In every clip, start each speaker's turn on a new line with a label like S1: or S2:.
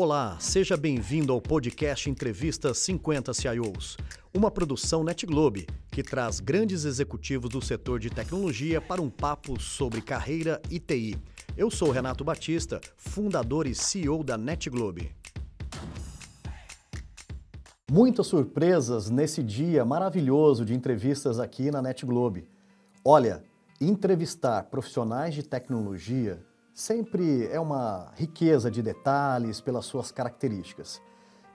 S1: Olá, seja bem-vindo ao podcast Entrevista 50 CIOs, uma produção NetGlobe que traz grandes executivos do setor de tecnologia para um papo sobre carreira e TI. Eu sou Renato Batista, fundador e CEO da NetGlobe. Muitas surpresas nesse dia maravilhoso de entrevistas aqui na NetGlobe. Olha, entrevistar profissionais de tecnologia sempre é uma riqueza de detalhes pelas suas características.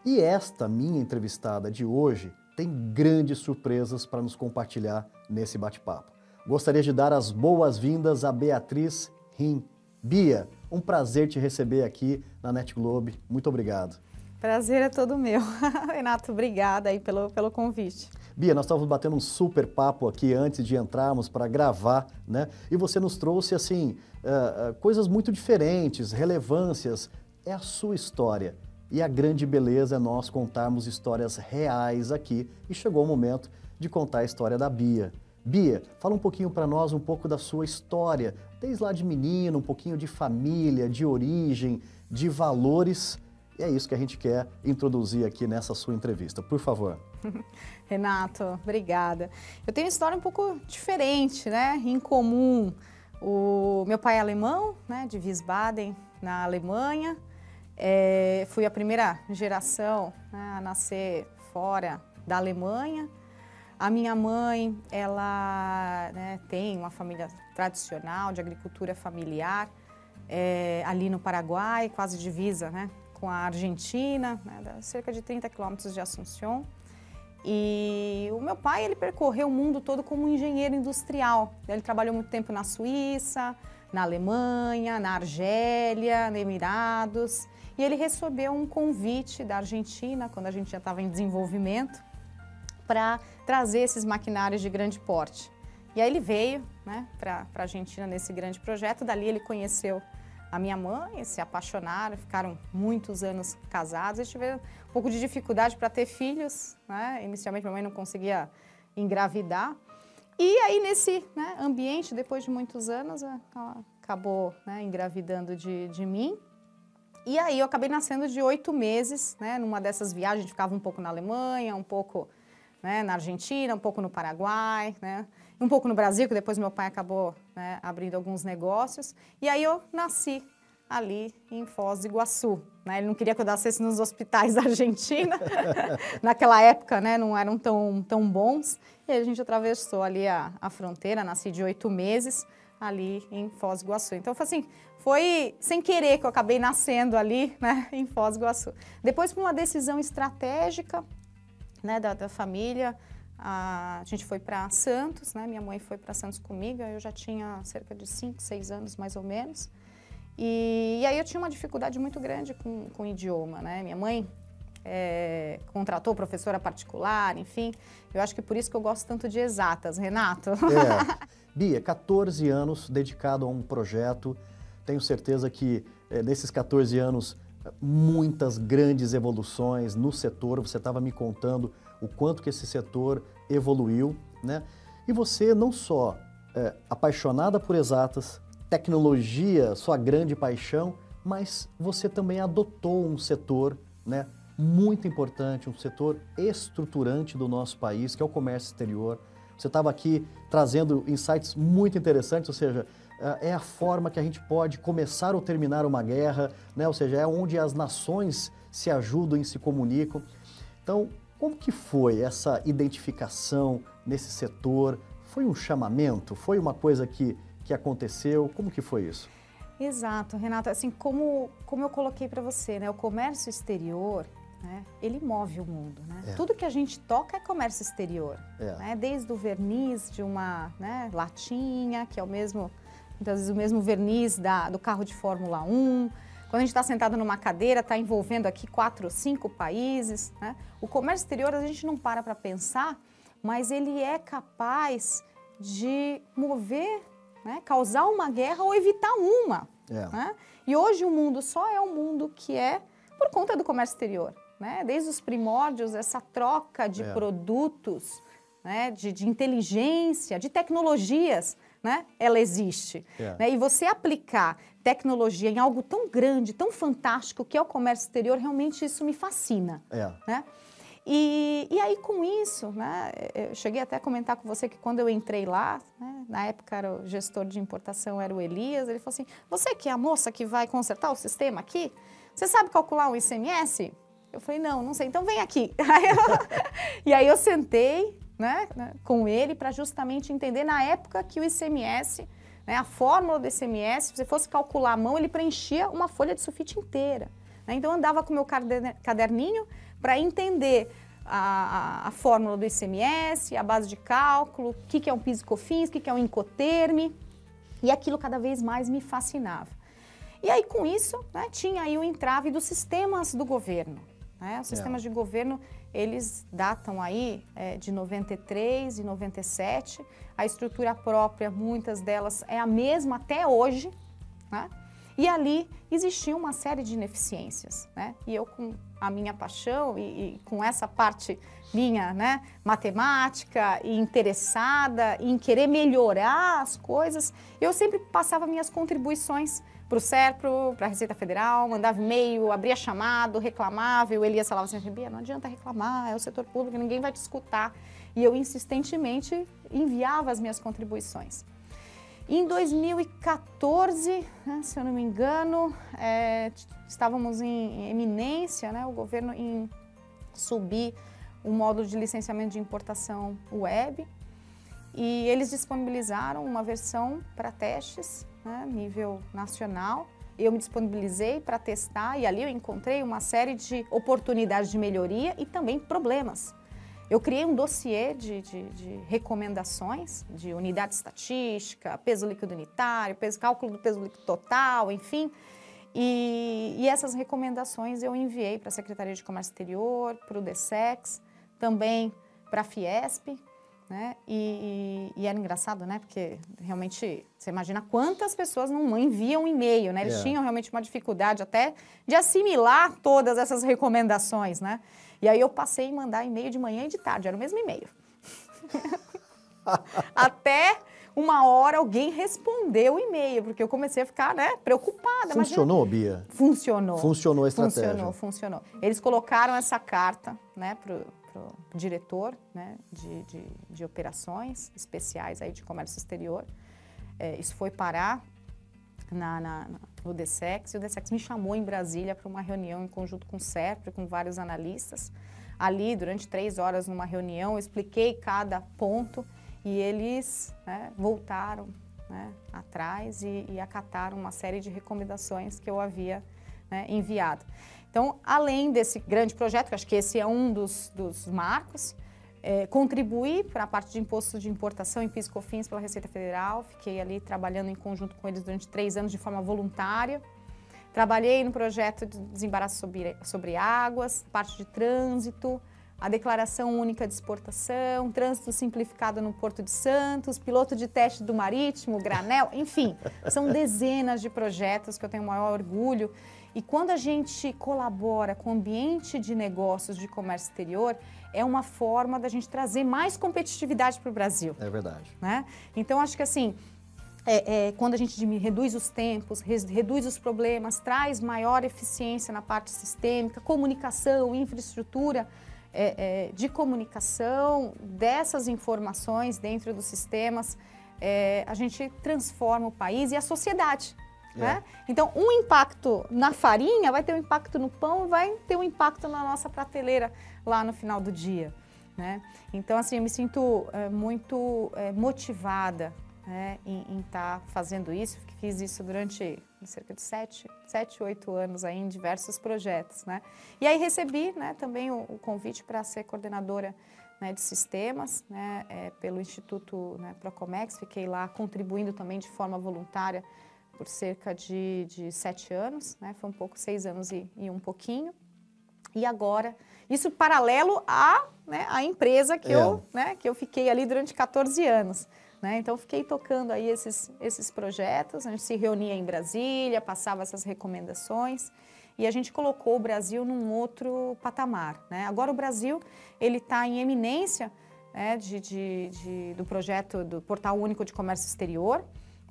S1: E esta minha entrevistada de hoje tem grandes surpresas para nos compartilhar nesse bate-papo. Gostaria de dar as boas-vindas a Beatriz Rim. Bia, um prazer te receber aqui na Net Globe. Muito obrigado.
S2: Prazer é todo meu. Renato, obrigada aí pelo, pelo convite.
S1: Bia, nós estávamos batendo um super papo aqui antes de entrarmos para gravar, né? E você nos trouxe, assim, uh, uh, coisas muito diferentes, relevâncias. É a sua história. E a grande beleza é nós contarmos histórias reais aqui. E chegou o momento de contar a história da Bia. Bia, fala um pouquinho para nós um pouco da sua história, desde lá de menino, um pouquinho de família, de origem, de valores e é isso que a gente quer introduzir aqui nessa sua entrevista. Por favor.
S2: Renato, obrigada. Eu tenho uma história um pouco diferente, né? Incomum. O meu pai é alemão, né? De Wiesbaden, na Alemanha. É, fui a primeira geração né, a nascer fora da Alemanha. A minha mãe, ela né, tem uma família tradicional de agricultura familiar é, ali no Paraguai, quase divisa né, com a Argentina, né, cerca de 30 quilômetros de Assunção. E o meu pai, ele percorreu o mundo todo como engenheiro industrial. Ele trabalhou muito tempo na Suíça, na Alemanha, na Argélia, Emirados. E ele recebeu um convite da Argentina, quando a gente já estava em desenvolvimento, para trazer esses maquinários de grande porte. E aí ele veio né, para a Argentina nesse grande projeto. Dali ele conheceu a minha mãe, se apaixonaram, ficaram muitos anos casados e tiveram um pouco de dificuldade para ter filhos. Né? Inicialmente, minha mãe não conseguia engravidar. E aí, nesse né, ambiente, depois de muitos anos, ela acabou né, engravidando de, de mim. E aí, eu acabei nascendo de oito meses, né, numa dessas viagens. A gente ficava um pouco na Alemanha, um pouco né, na Argentina, um pouco no Paraguai, né? Um pouco no Brasil, que depois meu pai acabou né, abrindo alguns negócios. E aí eu nasci ali em Foz do Iguaçu. Né? Ele não queria que eu nascesse nos hospitais da Argentina. Naquela época né, não eram tão, tão bons. E a gente atravessou ali a, a fronteira, nasci de oito meses ali em Foz do Iguaçu. Então, foi assim, foi sem querer que eu acabei nascendo ali né, em Foz do Iguaçu. Depois, por uma decisão estratégica né, da, da família, a, a gente foi para Santos, né? Minha mãe foi para Santos comigo, eu já tinha cerca de 5, 6 anos mais ou menos. E, e, aí eu tinha uma dificuldade muito grande com, com o idioma, né? Minha mãe é, contratou professora particular, enfim. Eu acho que por isso que eu gosto tanto de exatas, Renato.
S1: É. Bia, 14 anos dedicado a um projeto. Tenho certeza que é, nesses 14 anos muitas grandes evoluções no setor. Você estava me contando o quanto que esse setor evoluiu, né? E você não só é apaixonada por exatas, tecnologia, sua grande paixão, mas você também adotou um setor, né? Muito importante, um setor estruturante do nosso país, que é o comércio exterior. Você estava aqui trazendo insights muito interessantes, ou seja, é a forma que a gente pode começar ou terminar uma guerra, né? ou seja, é onde as nações se ajudam e se comunicam. Então, como que foi essa identificação nesse setor? Foi um chamamento? Foi uma coisa que, que aconteceu? Como que foi isso?
S2: Exato, Renata. Assim, como, como eu coloquei para você, né? o comércio exterior, né? ele move o mundo. Né? É. Tudo que a gente toca é comércio exterior. É. Né? Desde o verniz de uma né, latinha, que é o mesmo, muitas vezes o mesmo verniz da, do carro de Fórmula 1, quando a gente está sentado numa cadeira, está envolvendo aqui quatro, cinco países. Né? O comércio exterior a gente não para para pensar, mas ele é capaz de mover, né? causar uma guerra ou evitar uma. É. Né? E hoje o mundo só é o mundo que é por conta do comércio exterior. Né? Desde os primórdios, essa troca de é. produtos, né? de, de inteligência, de tecnologias né, ela existe.
S1: É.
S2: Né? E você aplicar tecnologia em algo tão grande, tão fantástico que é o comércio exterior, realmente isso me fascina.
S1: É.
S2: Né? E, e aí, com isso, né, eu cheguei até a comentar com você que quando eu entrei lá, né, na época era o gestor de importação, era o Elias, ele falou assim, você que é a moça que vai consertar o sistema aqui, você sabe calcular um ICMS? Eu falei, não, não sei, então vem aqui. Aí eu, e aí eu sentei né, com ele para justamente entender, na época que o ICMS, né, a fórmula do ICMS, se você fosse calcular a mão, ele preenchia uma folha de sulfite inteira. Né? Então eu andava com o meu caderninho, para entender a, a, a, fórmula do ICMS, a base de cálculo, o que, que é um PIS e COFINS, o que, que é um Incoterme, e aquilo cada vez mais me fascinava. E aí, com isso, né, tinha aí o entrave dos sistemas do governo. Né? Os sistemas é. de governo, eles datam aí é, de 93 e 97. A estrutura própria, muitas delas, é a mesma até hoje. Né? E ali existia uma série de ineficiências. Né? E eu, com a minha paixão e, e, com essa parte minha, né, matemática e interessada em querer melhorar as coisas, eu sempre passava minhas contribuições para o SERPRO, para a Receita Federal, mandava e-mail, abria chamado, reclamava, e o Elias falava assim, Bia, não adianta reclamar, é o setor público, ninguém vai te escutar. E eu insistentemente enviava as minhas contribuições. Em 2014, né, se eu não me engano, é, estávamos em eminência, né, o governo em subir o módulo de licenciamento de importação web e eles disponibilizaram uma versão para testes, né, nível nacional. Eu me disponibilizei para testar e ali eu encontrei uma série de oportunidades de melhoria e também problemas. Eu criei um dossiê de, de, de, recomendações de unidade estatística, peso líquido unitário, peso, cálculo do peso líquido total, enfim. E, e essas recomendações eu enviei para a Secretaria de Comércio Exterior, para o DSEX, também para a Fiesp, né? E, e, e, era engraçado, né? Porque realmente você imagina quantas pessoas não enviam e-mail, né? Eles é. tinham realmente uma dificuldade até de assimilar todas essas recomendações, né? E aí eu passei a mandar e-mail de manhã e de tarde, era o mesmo e-mail. até uma hora alguém respondeu o e-mail, porque eu comecei a ficar né, preocupada.
S1: Funcionou, Imagina. Bia?
S2: Funcionou.
S1: Funcionou a estratégia?
S2: Funcionou, funcionou. Eles colocaram essa carta né, para o diretor né, de, de, de, operações especiais aí de comércio exterior. É, isso foi parar na, na, no DSEX e o DSEX me chamou em Brasília para uma reunião em conjunto com o CERP, com vários analistas. Ali, durante três horas numa reunião, eu expliquei cada ponto e eles né, voltaram né, atrás e, e, acataram uma série de recomendações que eu havia né, enviado. Então, além desse grande projeto, que acho que esse é um dos, dos marcos, é, contribuí para a parte de imposto de importação em PIS COFINS pela Receita Federal. Fiquei ali trabalhando em conjunto com eles durante três anos de forma voluntária. Trabalhei no projeto de desembaraço sobre, sobre águas, parte de trânsito, a declaração única de exportação, trânsito simplificado no Porto de Santos, piloto de teste do marítimo, granel, enfim, são dezenas de projetos que eu tenho o maior orgulho. E quando a gente colabora com o ambiente de negócios de comércio exterior, é uma forma da gente trazer mais competitividade para o Brasil.
S1: É verdade.
S2: Né? Então, acho que assim, é, é, quando a gente reduz os tempos, reduz os problemas, traz maior eficiência na parte sistêmica, comunicação, infraestrutura, é, é, de comunicação dessas informações dentro dos sistemas, é, a gente transforma o país e a sociedade. É. Né? Então, um impacto na farinha vai ter um impacto no pão, vai ter um impacto na nossa prateleira lá no final do dia. Né? Então, assim, eu me sinto é, muito é, motivada né, em estar tá fazendo isso. Fiz isso durante cerca de sete, sete, oito anos aí em diversos projetos, né? E aí recebi, né, também o, o convite para ser coordenadora né, de sistemas, né, é, pelo Instituto né, Procomex. Fiquei lá contribuindo também de forma voluntária por cerca de, de sete anos, né? Foi um pouco seis anos e, e um pouquinho. E agora, isso paralelo à, né, à empresa que, é. eu, né, que eu fiquei ali durante 14 anos. Né? Então, fiquei tocando aí esses, esses projetos, a gente se reunia em Brasília, passava essas recomendações e a gente colocou o Brasil num outro patamar. Né? Agora, o Brasil ele está em eminência né, de, de, de, do projeto do Portal Único de Comércio Exterior.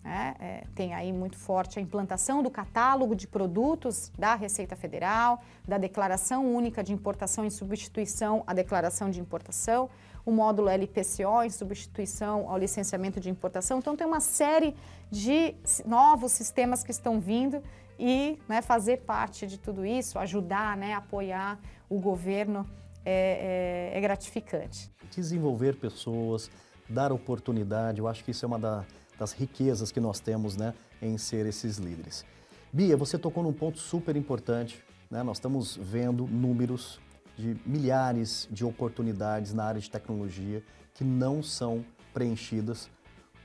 S2: Né, é, tem aí muito forte a implantação do catálogo de produtos da Receita Federal, da Declaração Única de Importação em substituição à Declaração de Importação, o módulo LPCO em substituição ao licenciamento de importação. Então, tem uma série de novos sistemas que estão vindo e né, fazer parte de tudo isso, ajudar, né, apoiar o governo é, é, é gratificante.
S1: Desenvolver pessoas, dar oportunidade, eu acho que isso é uma da, das riquezas que nós temos né, em ser esses líderes. Bia, você tocou num ponto super importante. Né? Nós estamos vendo números de milhares de oportunidades na área de tecnologia que não são preenchidas,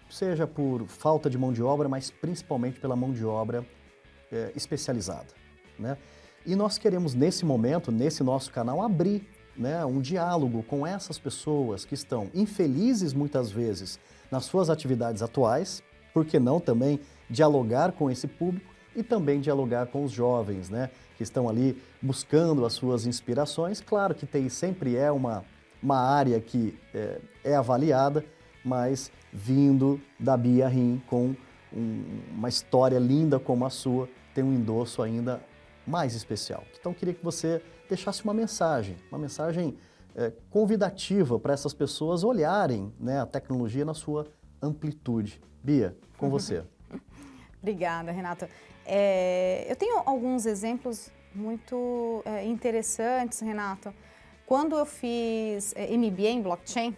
S1: seja por falta de mão de obra, mas principalmente pela mão de obra é, especializada. Né? E nós queremos, nesse momento, nesse nosso canal, abrir né, um diálogo com essas pessoas que estão infelizes muitas vezes nas suas atividades atuais, por que não também dialogar com esse público e também dialogar com os jovens, né, que estão ali buscando as suas inspirações. Claro que TI sempre é uma, uma área que é, é avaliada, mas vindo da Bia Rim com um, uma história linda como a sua, tem um endosso ainda mais especial. Então, queria que você deixasse uma mensagem, uma mensagem é, convidativa para essas pessoas olharem né, a tecnologia na sua amplitude. Bia, com você.
S2: Obrigada, Renata. É, eu tenho alguns exemplos muito é, interessantes, Renato. Quando eu fiz é, MBA em blockchain,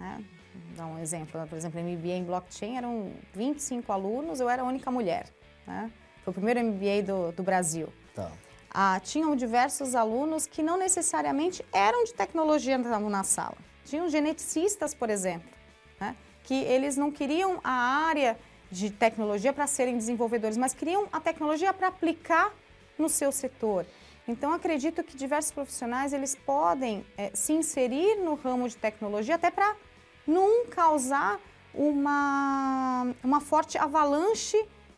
S2: né, vou dar um exemplo, por exemplo, MBA em blockchain eram 25 alunos, eu era a única mulher. Né? Foi o primeiro MBA do, do Brasil. Tá. Ah, tinham diversos alunos que não necessariamente eram de tecnologia na sala. Tinham geneticistas, por exemplo, né? que eles não queriam a área de tecnologia para serem desenvolvedores, mas queriam a tecnologia para aplicar no seu setor. Então, acredito que diversos profissionais eles podem é, se inserir no ramo de tecnologia até para não causar uma, uma forte avalanche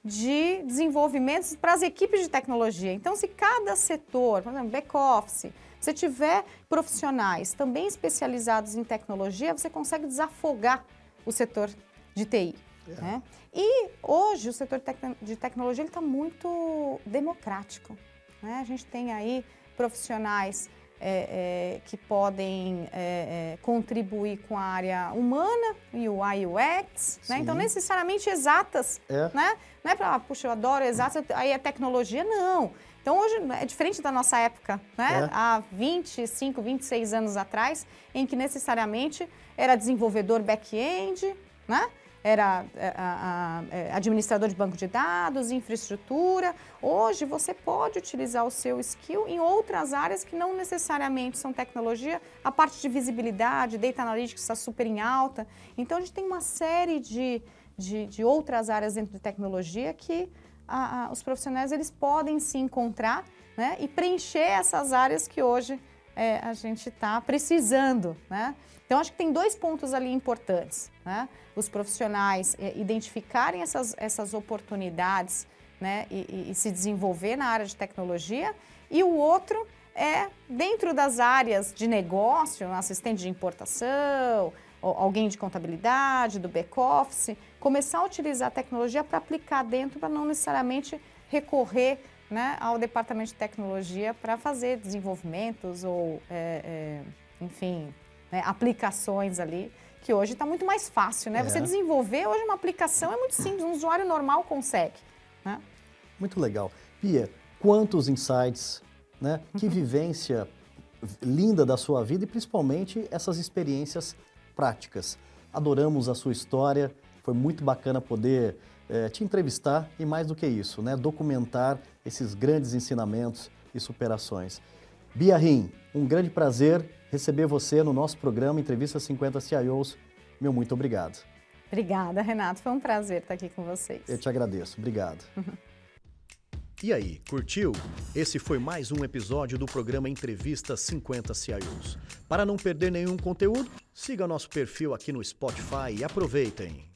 S2: de desenvolvimentos para as equipes de tecnologia. Então, se cada setor, por exemplo, back-office, você tiver profissionais também especializados em tecnologia, você consegue desafogar o setor de TI. É. Né? E hoje o setor de tecnologia está muito democrático. Né? A gente tem aí profissionais é, é, que podem é, é, contribuir com a área humana, UI UX, né? então necessariamente exatas, é. né? Não é para, ah, puxa, eu adoro exatas, aí é tecnologia, não. Então hoje é diferente da nossa época, né? É. Há 25, 26 anos atrás, em que necessariamente era desenvolvedor back-end, né? Era é, a, a, é, administrador de banco de dados, infraestrutura. Hoje você pode utilizar o seu skill em outras áreas que não necessariamente são tecnologia. A parte de visibilidade, data analytics está super em alta. Então a gente tem uma série de, de, de outras áreas dentro de tecnologia que a, os profissionais eles podem se encontrar né, e preencher essas áreas que hoje é, a gente está precisando. Né? Então, acho que tem dois pontos ali importantes. Né? Os profissionais é, identificarem essas, essas oportunidades né? E, e, e, se desenvolver na área de tecnologia, e o outro é, dentro das áreas de negócio, um assistente de importação, alguém de contabilidade, do back-office, começar a utilizar a tecnologia para aplicar dentro, para não necessariamente recorrer né, ao departamento de tecnologia para fazer desenvolvimentos ou, é, é, enfim, né, aplicações ali, que hoje está muito mais fácil, né? É. Você desenvolver hoje uma aplicação é muito simples, um usuário normal consegue. Né?
S1: Muito legal. Pia, quantos insights, né? Que uhum. vivência linda da sua vida e principalmente essas experiências práticas. Adoramos a sua história, foi muito bacana poder é, te entrevistar e mais do que isso, né? Documentar esses grandes ensinamentos e superações. Bia Rim, um grande prazer receber você no nosso programa Entrevista 50 CIOs. Meu muito obrigado.
S2: Obrigada, Renato. Foi um prazer estar aqui com vocês.
S1: Eu te agradeço. Obrigado. E aí, curtiu? Esse foi mais um episódio do programa Entrevista 50 CIOs. Para não perder nenhum conteúdo, siga nosso perfil aqui no Spotify e aproveitem.